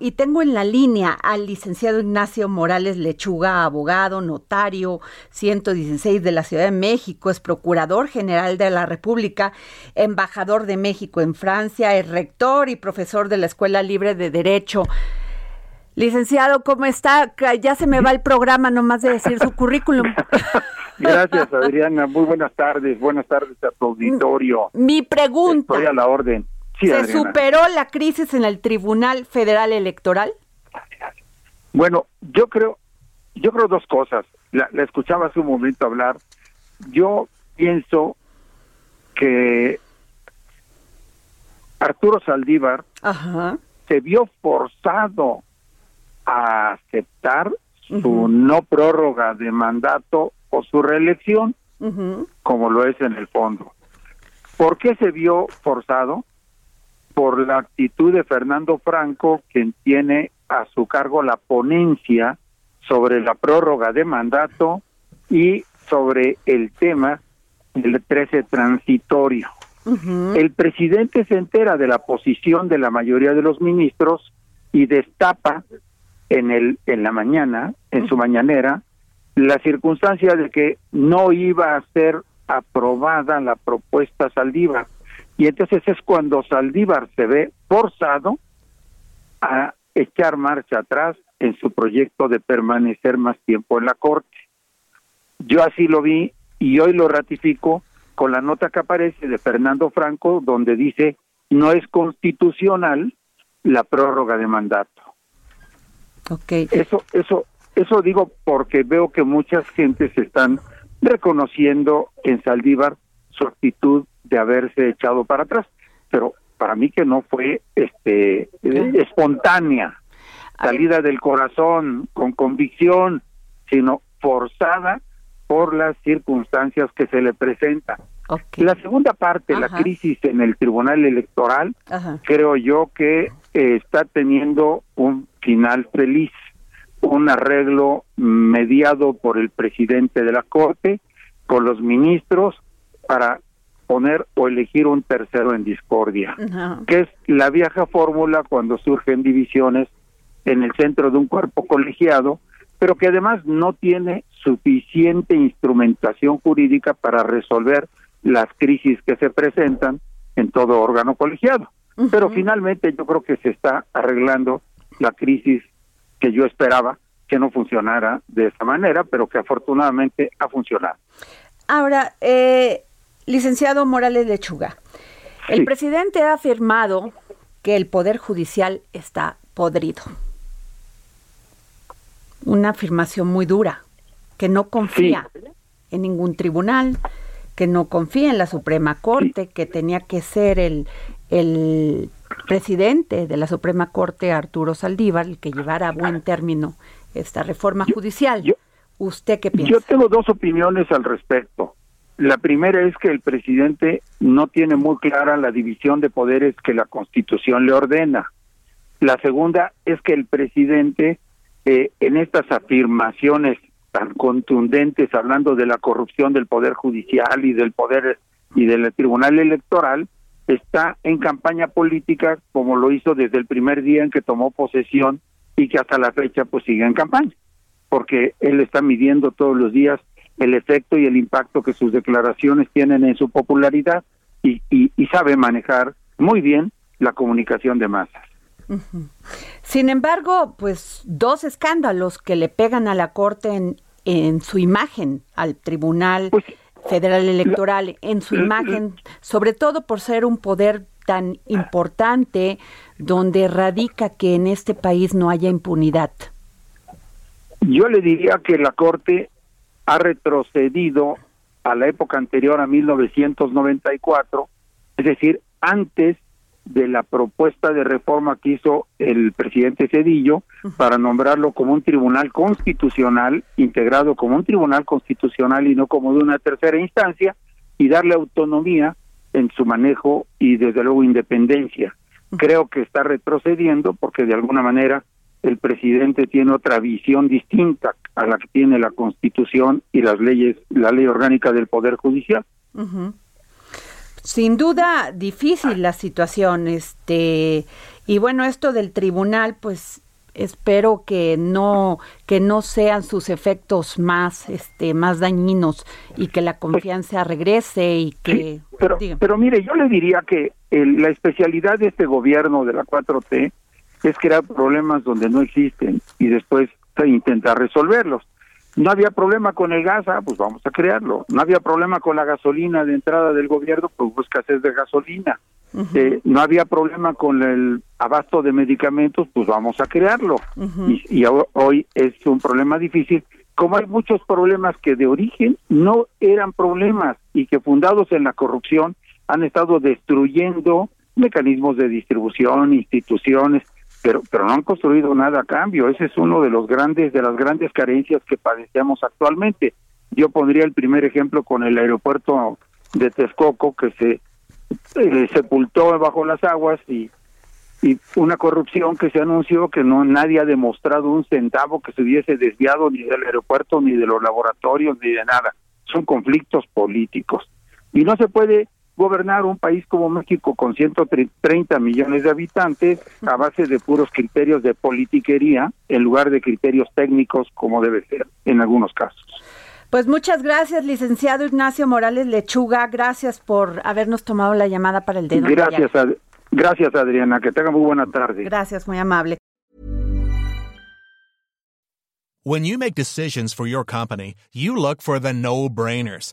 Y tengo en la línea al licenciado Ignacio Morales Lechuga, abogado, notario 116 de la Ciudad de México, es procurador general de la República, embajador de México en Francia, es rector y profesor de la Escuela Libre de Derecho. Licenciado, ¿cómo está? Ya se me va el programa nomás de decir su currículum. Gracias, Adriana. Muy buenas tardes. Buenas tardes a tu auditorio. Mi pregunta. Estoy a la orden. ¿Se superó la crisis en el Tribunal Federal Electoral? Bueno, yo creo, yo creo dos cosas. La, escuchaba hace un momento hablar. Yo pienso que Arturo Saldívar se vio forzado a aceptar su no prórroga de mandato o su reelección, como lo es en el fondo. ¿Por qué se vio forzado? Por la actitud de Fernando Franco, quien tiene a su cargo la ponencia sobre la prórroga de mandato y sobre el tema del 13 transitorio. El presidente se entera de la posición de la mayoría de los ministros y destapa en el en la mañana, en su mañanera, la circunstancia de que no iba a ser aprobada la propuesta Saldívar y entonces es cuando Saldívar se ve forzado a echar marcha atrás en su proyecto de permanecer más tiempo en la Corte. Yo así lo vi y hoy lo ratifico con la nota que aparece de Fernando Franco donde dice no es constitucional la prórroga de mandato. Okay. Eso eso eso digo porque veo que muchas gentes están reconociendo en Saldívar su actitud de haberse echado para atrás, pero para mí que no fue este espontánea, salida del corazón, con convicción, sino forzada por las circunstancias que se le presentan. La segunda parte, la crisis en el Tribunal Electoral, creo yo que eh, está teniendo un final feliz, un arreglo mediado por el presidente de la Corte, con los ministros, para poner o elegir un tercero en discordia, que es la vieja fórmula cuando surgen divisiones en el centro de un cuerpo colegiado, pero que además no tiene suficiente instrumentación jurídica para resolver las crisis que se presentan en todo órgano colegiado. Pero finalmente yo creo que se está arreglando la crisis que yo esperaba que no funcionara de esa manera, pero que afortunadamente ha funcionado. Ahora, eh, Licenciado Morales Lechuga, el presidente ha afirmado que el Poder Judicial está podrido. Una afirmación muy dura, que no confía en ningún tribunal, que no confía en la Suprema Corte, que tenía que ser el, el presidente de la Suprema Corte, Arturo Saldívar, el que llevara a buen término esta reforma judicial. ¿Usted qué piensa? Yo tengo dos opiniones al respecto. La primera es que el presidente no tiene muy clara la división de poderes que la Constitución le ordena. La segunda es que el presidente, eh, en estas afirmaciones tan contundentes, hablando de la corrupción del Poder Judicial y del Poder y del Tribunal Electoral, está en campaña política como lo hizo desde el primer día en que tomó posesión y que hasta la fecha pues sigue en campaña, porque él está midiendo todos los días el efecto y el impacto que sus declaraciones tienen en su popularidad y, y, sabe manejar muy bien la comunicación de masas. Sin embargo, pues dos escándalos que le pegan a la Corte en, en su imagen, al Tribunal pues, Federal Electoral, en su imagen, sobre todo por ser un poder tan importante donde radica que en este país no haya impunidad. Yo le diría que la Corte ha retrocedido a la época anterior a 1994, es decir, antes de la propuesta de reforma que hizo el presidente Cedillo para nombrarlo como un tribunal constitucional, integrado como un tribunal constitucional y no como de una tercera instancia, y darle autonomía en su manejo y desde luego independencia. Creo que está retrocediendo porque de alguna manera el presidente tiene otra visión distinta a la que tiene la Constitución y las leyes, la ley orgánica del Poder Judicial. Sin duda difícil la situación, este y bueno esto del tribunal, pues espero que no que no sean sus efectos más este más dañinos y que la confianza regrese y que pero pero mire yo le diría que la especialidad de este gobierno de la 4T es crear problemas donde no existen y después intentar resolverlos no había problema con el gas, ah, pues vamos a crearlo. No había problema con la gasolina de entrada del gobierno, pues hubo escasez de gasolina. Eh, no había problema con el abasto de medicamentos, pues vamos a crearlo. Y, hoy es un problema difícil, como hay muchos problemas que de origen no eran problemas y que fundados en la corrupción han estado destruyendo mecanismos de distribución, instituciones, pero pero no han construido nada a cambio. Ese es uno de los grandes de las grandes carencias que padecemos actualmente. Yo pondría el primer ejemplo con el aeropuerto de Texcoco que se eh, sepultó bajo las aguas y y una corrupción que se anunció que no nadie ha demostrado un centavo que se hubiese desviado ni del aeropuerto ni de los laboratorios ni de nada. Son conflictos políticos. Y no se puede gobernar un país como México con 130 millones de habitantes a base de puros criterios de politiquería en lugar de criterios técnicos como debe ser en algunos casos. Pues muchas gracias, licenciado Ignacio Morales Lechuga. Gracias por habernos tomado la llamada para el dedo. Gracias, gracias Adriana. Que tenga muy buena tarde. Gracias, muy amable. When you make decisions for your company, you look for the no-brainers.